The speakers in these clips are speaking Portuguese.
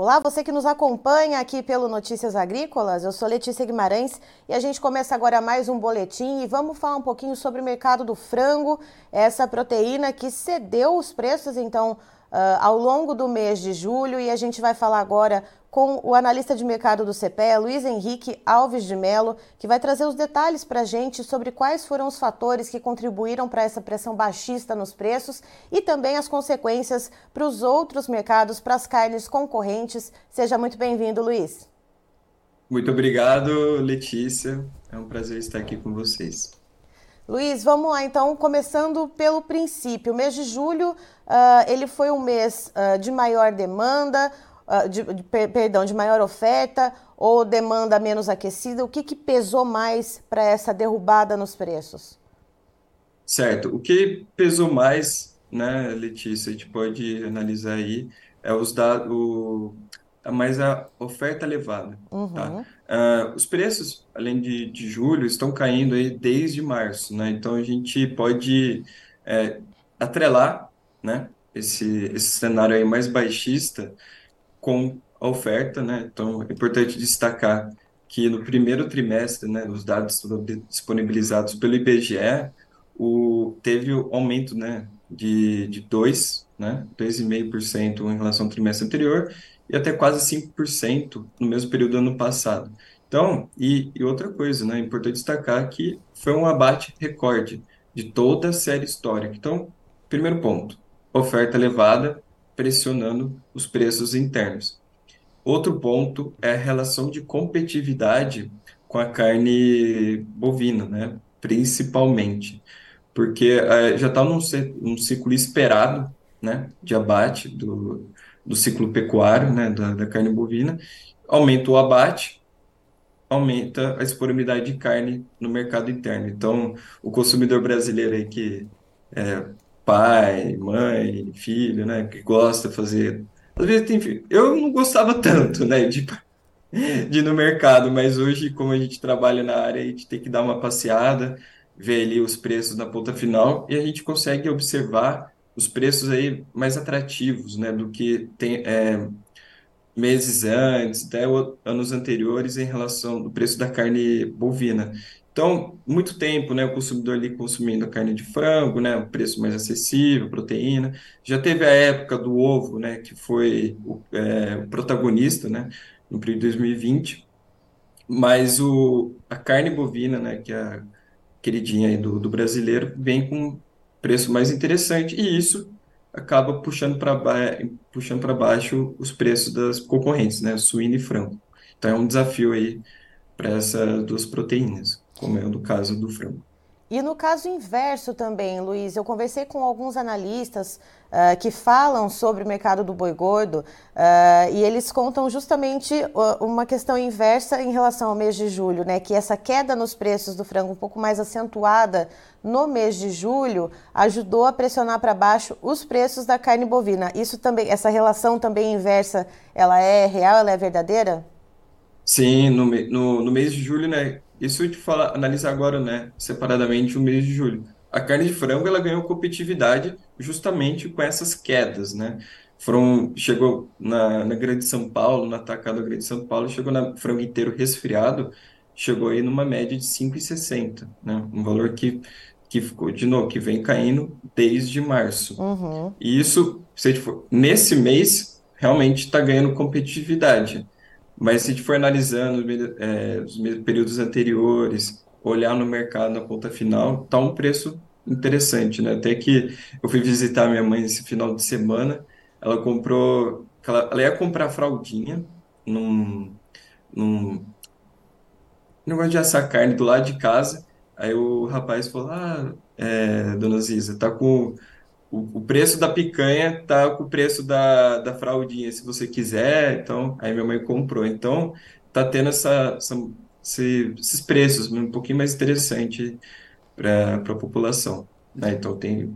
Olá, você que nos acompanha aqui pelo Notícias Agrícolas, eu sou Letícia Guimarães e a gente começa agora mais um boletim e vamos falar um pouquinho sobre o mercado do frango, essa proteína que cedeu os preços, então, uh, ao longo do mês de julho e a gente vai falar agora com o analista de mercado do CPE, Luiz Henrique Alves de Mello, que vai trazer os detalhes para a gente sobre quais foram os fatores que contribuíram para essa pressão baixista nos preços e também as consequências para os outros mercados, para as carnes concorrentes. Seja muito bem-vindo, Luiz. Muito obrigado, Letícia. É um prazer estar aqui com vocês. Luiz, vamos lá então, começando pelo princípio. O mês de julho, uh, ele foi um mês uh, de maior demanda, uh, de, de, perdão, de maior oferta ou demanda menos aquecida? O que, que pesou mais para essa derrubada nos preços? Certo. O que pesou mais, né, Letícia, a gente pode analisar aí, é os dados, mais a oferta elevada. Uhum. Tá? Uh, os preços, além de, de julho, estão caindo aí desde março, né? Então a gente pode é, atrelar, né, esse, esse cenário aí mais baixista com a oferta, né? Então é importante destacar que no primeiro trimestre, né, os dados disponibilizados pelo IBGE, o, teve o aumento, né, de, de 2, né, 2,5% em relação ao trimestre anterior, e até quase 5% no mesmo período do ano passado. Então, e, e outra coisa, né, é importante destacar que foi um abate recorde de toda a série histórica. Então, primeiro ponto, oferta elevada pressionando os preços internos. Outro ponto é a relação de competitividade com a carne bovina, né, principalmente, porque uh, já está num, num ciclo esperado, né, de abate do, do ciclo pecuário, né, da, da carne bovina, aumenta o abate, aumenta a disponibilidade de carne no mercado interno. Então, o consumidor brasileiro aí que é pai, mãe, filho, né, que gosta de fazer... Às vezes tem filho. Eu não gostava tanto, né, de, de ir no mercado, mas hoje, como a gente trabalha na área, a gente tem que dar uma passeada, ver ali os preços na ponta final e a gente consegue observar os preços aí mais atrativos, né, do que tem é, meses antes, até anos anteriores em relação ao preço da carne bovina. Então, muito tempo, né, o consumidor ali consumindo a carne de frango, né, o preço mais acessível, proteína. Já teve a época do ovo, né, que foi o, é, o protagonista, né, no período de 2020. Mas o, a carne bovina, né, que é a queridinha aí do, do brasileiro, vem com preço mais interessante, e isso acaba puxando para ba puxando para baixo os preços das concorrentes, né, suíno e frango. Então é um desafio aí para essas duas proteínas, como é o do caso do frango. E no caso inverso também, Luiz, eu conversei com alguns analistas uh, que falam sobre o mercado do boi gordo uh, e eles contam justamente uma questão inversa em relação ao mês de julho, né? Que essa queda nos preços do frango um pouco mais acentuada no mês de julho ajudou a pressionar para baixo os preços da carne bovina. Isso também, essa relação também inversa, ela é real, ela é verdadeira? Sim, no, no, no mês de julho, né? Isso a gente fala, analisar agora, né, separadamente o mês de julho. A carne de frango ela ganhou competitividade justamente com essas quedas, né? Foram, chegou na, na Grande São Paulo, na atacada Grande São Paulo, chegou na frango inteiro resfriado, chegou aí numa média de 5,60, né? Um valor que, que ficou, de novo, que vem caindo desde março. Uhum. E isso, se for, nesse mês, realmente está ganhando competitividade. Mas se a gente for analisando é, os períodos anteriores, olhar no mercado na ponta final, tá um preço interessante, né? Até que eu fui visitar minha mãe esse final de semana, ela comprou, ela, ela ia comprar fraldinha num, num negócio de assar carne do lado de casa, aí o rapaz falou, ah, é, dona Ziza, tá com o, o preço da picanha tá com o preço da, da fraldinha, se você quiser. Então, aí minha mãe comprou. Então, tá tendo essa, essa esse, esses preços um pouquinho mais interessante para a população. Né? Então, tem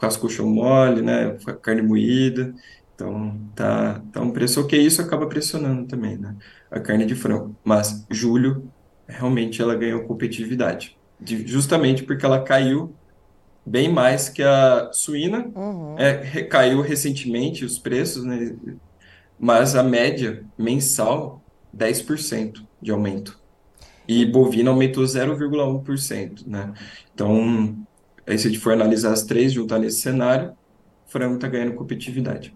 casco chão mole, né? carne moída. Então, tá, tá um preço ok. Isso acaba pressionando também, né? A carne de frango. Mas, julho, realmente ela ganhou competitividade. De, justamente porque ela caiu bem mais que a suína. Uhum. É, recaiu recentemente os preços, né? mas a média mensal, 10% de aumento. E bovina aumentou 0,1%, né? Então, aí se a gente for analisar as três, juntar nesse cenário, o frango está ganhando competitividade.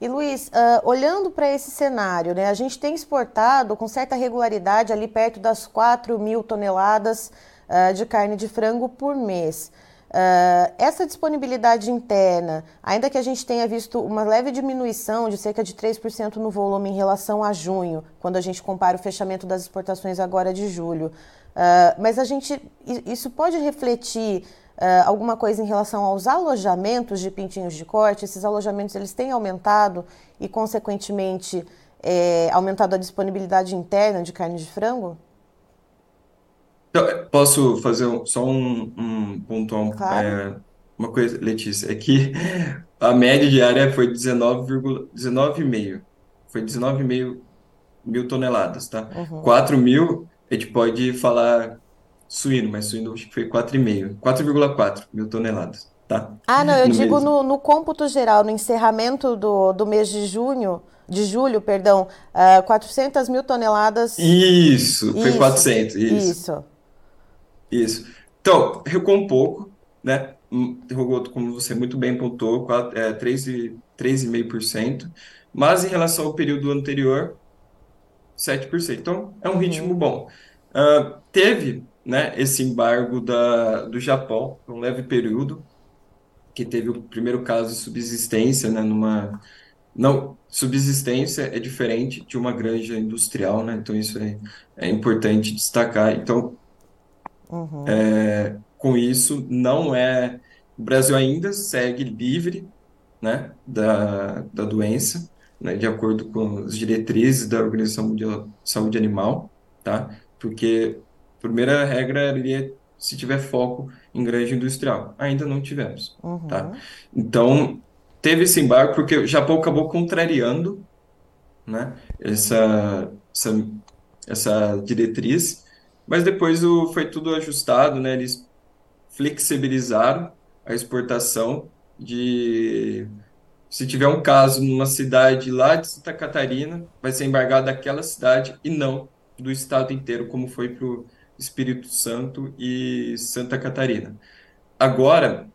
E Luiz, uh, olhando para esse cenário, né, a gente tem exportado com certa regularidade ali perto das 4 mil toneladas uh, de carne de frango por mês. Uh, essa disponibilidade interna, ainda que a gente tenha visto uma leve diminuição de cerca de 3% no volume em relação a junho, quando a gente compara o fechamento das exportações agora de julho, uh, mas a gente isso pode refletir uh, alguma coisa em relação aos alojamentos de pintinhos de corte? Esses alojamentos eles têm aumentado e, consequentemente, é, aumentado a disponibilidade interna de carne de frango? Então, posso fazer só um, um pontual, claro. é, uma coisa, Letícia, é que a média diária foi 19,5, 19 foi 19,5 mil toneladas, tá? Uhum. 4 mil, a gente pode falar suíno, mas suíno acho que foi 4,5, 4,4 mil toneladas, tá? Ah, não, eu no digo no, no, cômputo geral, no encerramento do, do mês de junho, de julho, perdão, ah, 400 mil toneladas. Isso, foi isso, 400, isso. Isso. Isso. Então, recuou um pouco, né? Recuou, como você muito bem pontuou, é, 3,5%, mas em relação ao período anterior, 7%. Então, é um uhum. ritmo bom. Uh, teve né, esse embargo da, do Japão, um leve período, que teve o primeiro caso de subsistência, né, numa... Não, subsistência é diferente de uma granja industrial, né? Então isso é, é importante destacar. Então, Uhum. É, com isso, não é. O Brasil ainda segue livre né, da, da doença, né, de acordo com as diretrizes da Organização Mundial de Saúde Animal, tá? Porque a primeira regra é se tiver foco em grande industrial. Ainda não tivemos, uhum. tá? Então, teve esse embargo porque o Japão acabou contrariando né, essa, essa, essa diretriz mas depois o, foi tudo ajustado, né? Eles flexibilizaram a exportação de se tiver um caso numa cidade lá de Santa Catarina, vai ser embargado daquela cidade e não do estado inteiro, como foi para o Espírito Santo e Santa Catarina. Agora,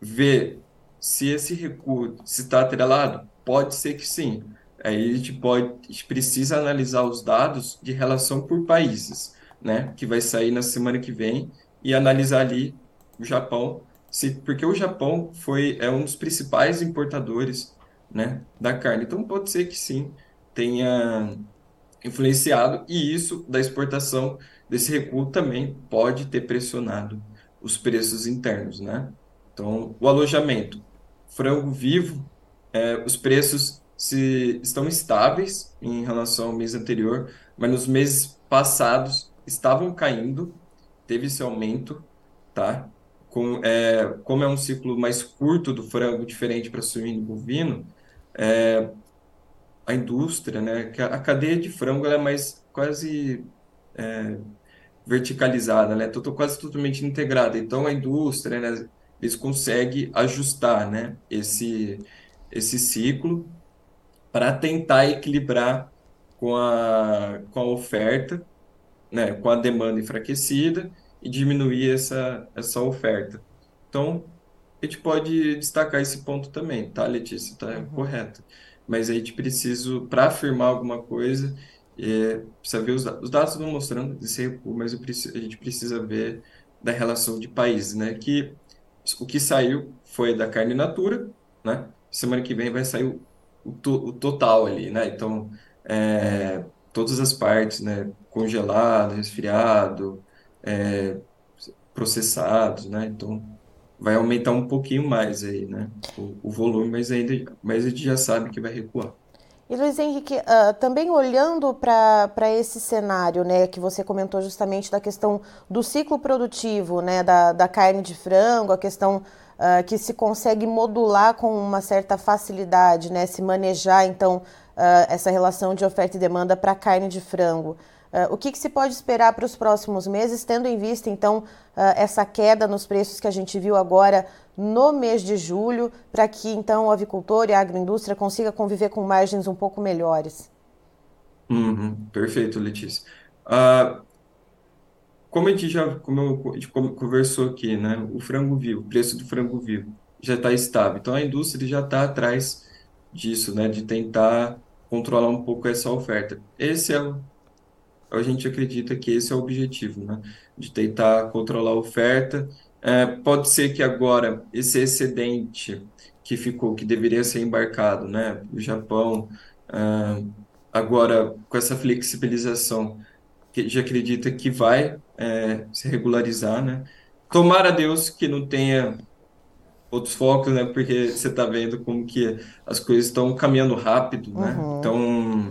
ver se esse recuo está atrelado, pode ser que sim. Aí a gente pode, a gente precisa analisar os dados de relação por países né, que vai sair na semana que vem e analisar ali o Japão, se, porque o Japão foi é um dos principais importadores, né, da carne. Então pode ser que sim tenha influenciado e isso da exportação desse recuo também pode ter pressionado os preços internos, né? Então o alojamento, frango vivo, é, os preços se estão estáveis em relação ao mês anterior, mas nos meses passados estavam caindo, teve esse aumento, tá? Com, é, como é um ciclo mais curto do frango, diferente para suíno e bovino, é, a indústria, né, a cadeia de frango é mais quase é, verticalizada, né, quase totalmente integrada. Então a indústria, né, eles conseguem ajustar, né, esse esse ciclo para tentar equilibrar com a, com a oferta né, com a demanda enfraquecida e diminuir essa, essa oferta. Então, a gente pode destacar esse ponto também, tá, Letícia? Está uhum. correto. Mas a gente precisa, para afirmar alguma coisa, é, precisa ver os, os dados estão mostrando esse recuo, mas preciso, a gente precisa ver da relação de países, né? Que o que saiu foi da carne natura, né? Semana que vem vai sair o, o, to, o total ali, né? Então, é, todas as partes, né? Congelado, resfriado, é, processados, né? Então vai aumentar um pouquinho mais aí, né? O, o, volume, mas ainda, mas a gente já sabe que vai recuar. E Luiz Henrique, uh, também olhando para esse cenário, né, que você comentou justamente da questão do ciclo produtivo, né, da, da carne de frango, a questão uh, que se consegue modular com uma certa facilidade, né, se manejar, então, uh, essa relação de oferta e demanda para carne de frango. Uh, o que, que, se pode esperar para os próximos meses, tendo em vista, então, uh, essa queda nos preços que a gente viu agora no mês de julho, para que, então, o avicultor e a agroindústria consiga conviver com margens um pouco melhores? Uhum, perfeito, Letícia. Uh, como a gente já como conversou aqui, né? O frango vivo, o preço do frango vivo já está estável. Então, a indústria já está atrás disso, né? De tentar controlar um pouco essa oferta. Esse é o a gente acredita que esse é o objetivo, né? De tentar controlar a oferta. É, pode ser que agora esse excedente que ficou, que deveria ser embarcado, né? O Japão, é, agora com essa flexibilização, que já acredita que vai é, se regularizar, né? Tomara a Deus que não tenha outros focos, né? Porque você está vendo como que as coisas estão caminhando rápido, né? Uhum. Então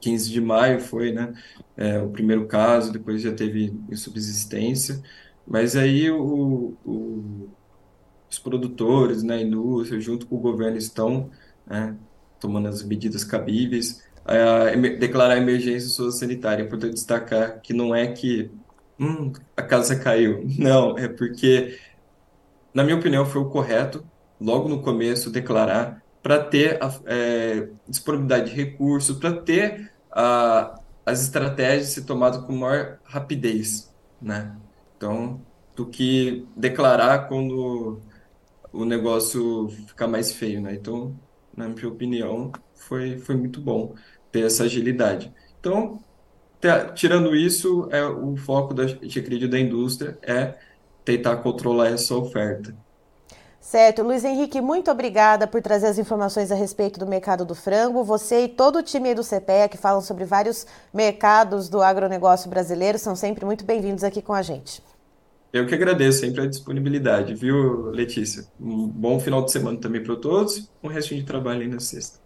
15 de maio foi, né, é, o primeiro caso, depois já teve subsistência, mas aí o, o, os produtores, né, a indústria, junto com o governo, estão né, tomando as medidas cabíveis, a, a, declarar emergência sanitária. É importante destacar que não é que hum, a casa caiu, não, é porque, na minha opinião, foi o correto, logo no começo, declarar para ter a, é, disponibilidade de recursos, para ter a, as estratégias ser tomadas com maior rapidez, né? Então, do que declarar quando o negócio ficar mais feio, né? Então, na minha opinião, foi, foi muito bom ter essa agilidade. Então, tirando isso, é o foco da, acredito, da indústria é tentar controlar essa oferta. Certo. Luiz Henrique, muito obrigada por trazer as informações a respeito do mercado do frango. Você e todo o time do CPEA, que falam sobre vários mercados do agronegócio brasileiro, são sempre muito bem-vindos aqui com a gente. Eu que agradeço sempre a disponibilidade, viu, Letícia? Um bom final de semana também para todos, um restinho de trabalho aí na sexta.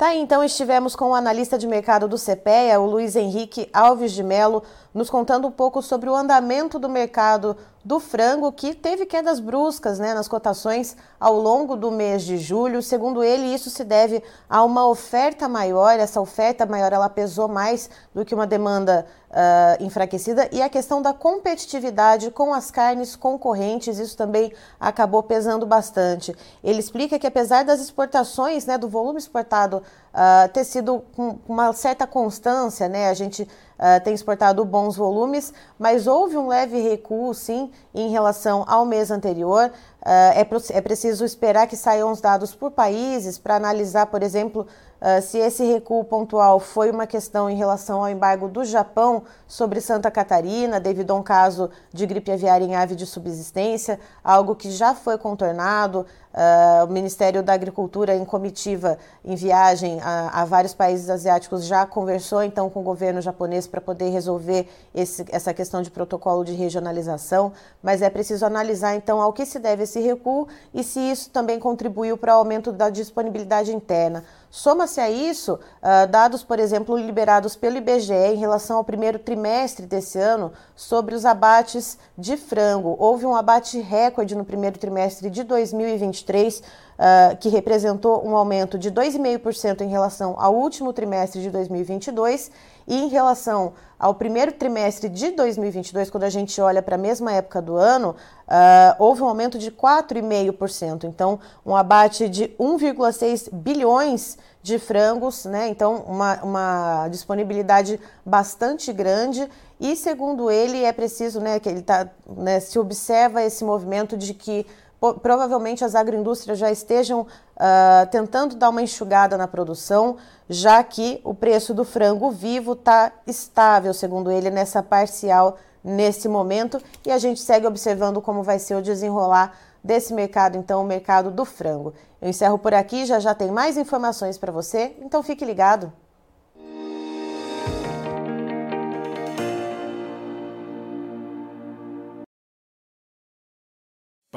Tá então estivemos com o analista de mercado do CPEA, o Luiz Henrique Alves de Melo, nos contando um pouco sobre o andamento do mercado do frango, que teve quedas bruscas né, nas cotações ao longo do mês de julho. Segundo ele, isso se deve a uma oferta maior. Essa oferta maior ela pesou mais do que uma demanda uh, enfraquecida. E a questão da competitividade com as carnes concorrentes, isso também acabou pesando bastante. Ele explica que apesar das exportações, né, do volume exportado uh, ter sido com uma certa constância, né, a gente uh, tem exportado bons volumes, mas houve um leve recuo, sim, em relação ao mês anterior. Uh, é, é preciso esperar que saiam os dados por países para analisar, por exemplo, Uh, se esse recuo pontual foi uma questão em relação ao embargo do Japão sobre Santa Catarina, devido a um caso de gripe aviária em ave de subsistência, algo que já foi contornado. Uh, o Ministério da Agricultura, em comitiva, em viagem a, a, vários países asiáticos, já conversou então com o governo japonês para poder resolver esse, essa questão de protocolo de regionalização, mas é preciso analisar então ao que se deve esse recuo e se isso também contribuiu para o aumento da disponibilidade interna. Soma-se a isso uh, dados, por exemplo, liberados pelo IBGE em relação ao primeiro trimestre desse ano sobre os abates de frango. Houve um abate recorde no primeiro trimestre de 2023, uh, ah, que representou um aumento de 2,5% em relação ao último trimestre de 2022 e em relação ao primeiro trimestre de 2022, quando a gente olha para a mesma época do ano, uh, houve um aumento de 4,5%. Então, um abate de 1,6 bilhões de frangos, né? Então, uma, uma disponibilidade bastante grande. E, segundo ele, é preciso, né, que ele tá, né, se observa esse movimento de que provavelmente as agroindústrias já estejam uh, tentando dar uma enxugada na produção, já que o preço do frango vivo está estável, segundo ele, nessa parcial nesse momento. E a gente segue observando como vai ser o desenrolar desse mercado, então, o mercado do frango. Eu encerro por aqui, já já tem mais informações para você, então fique ligado.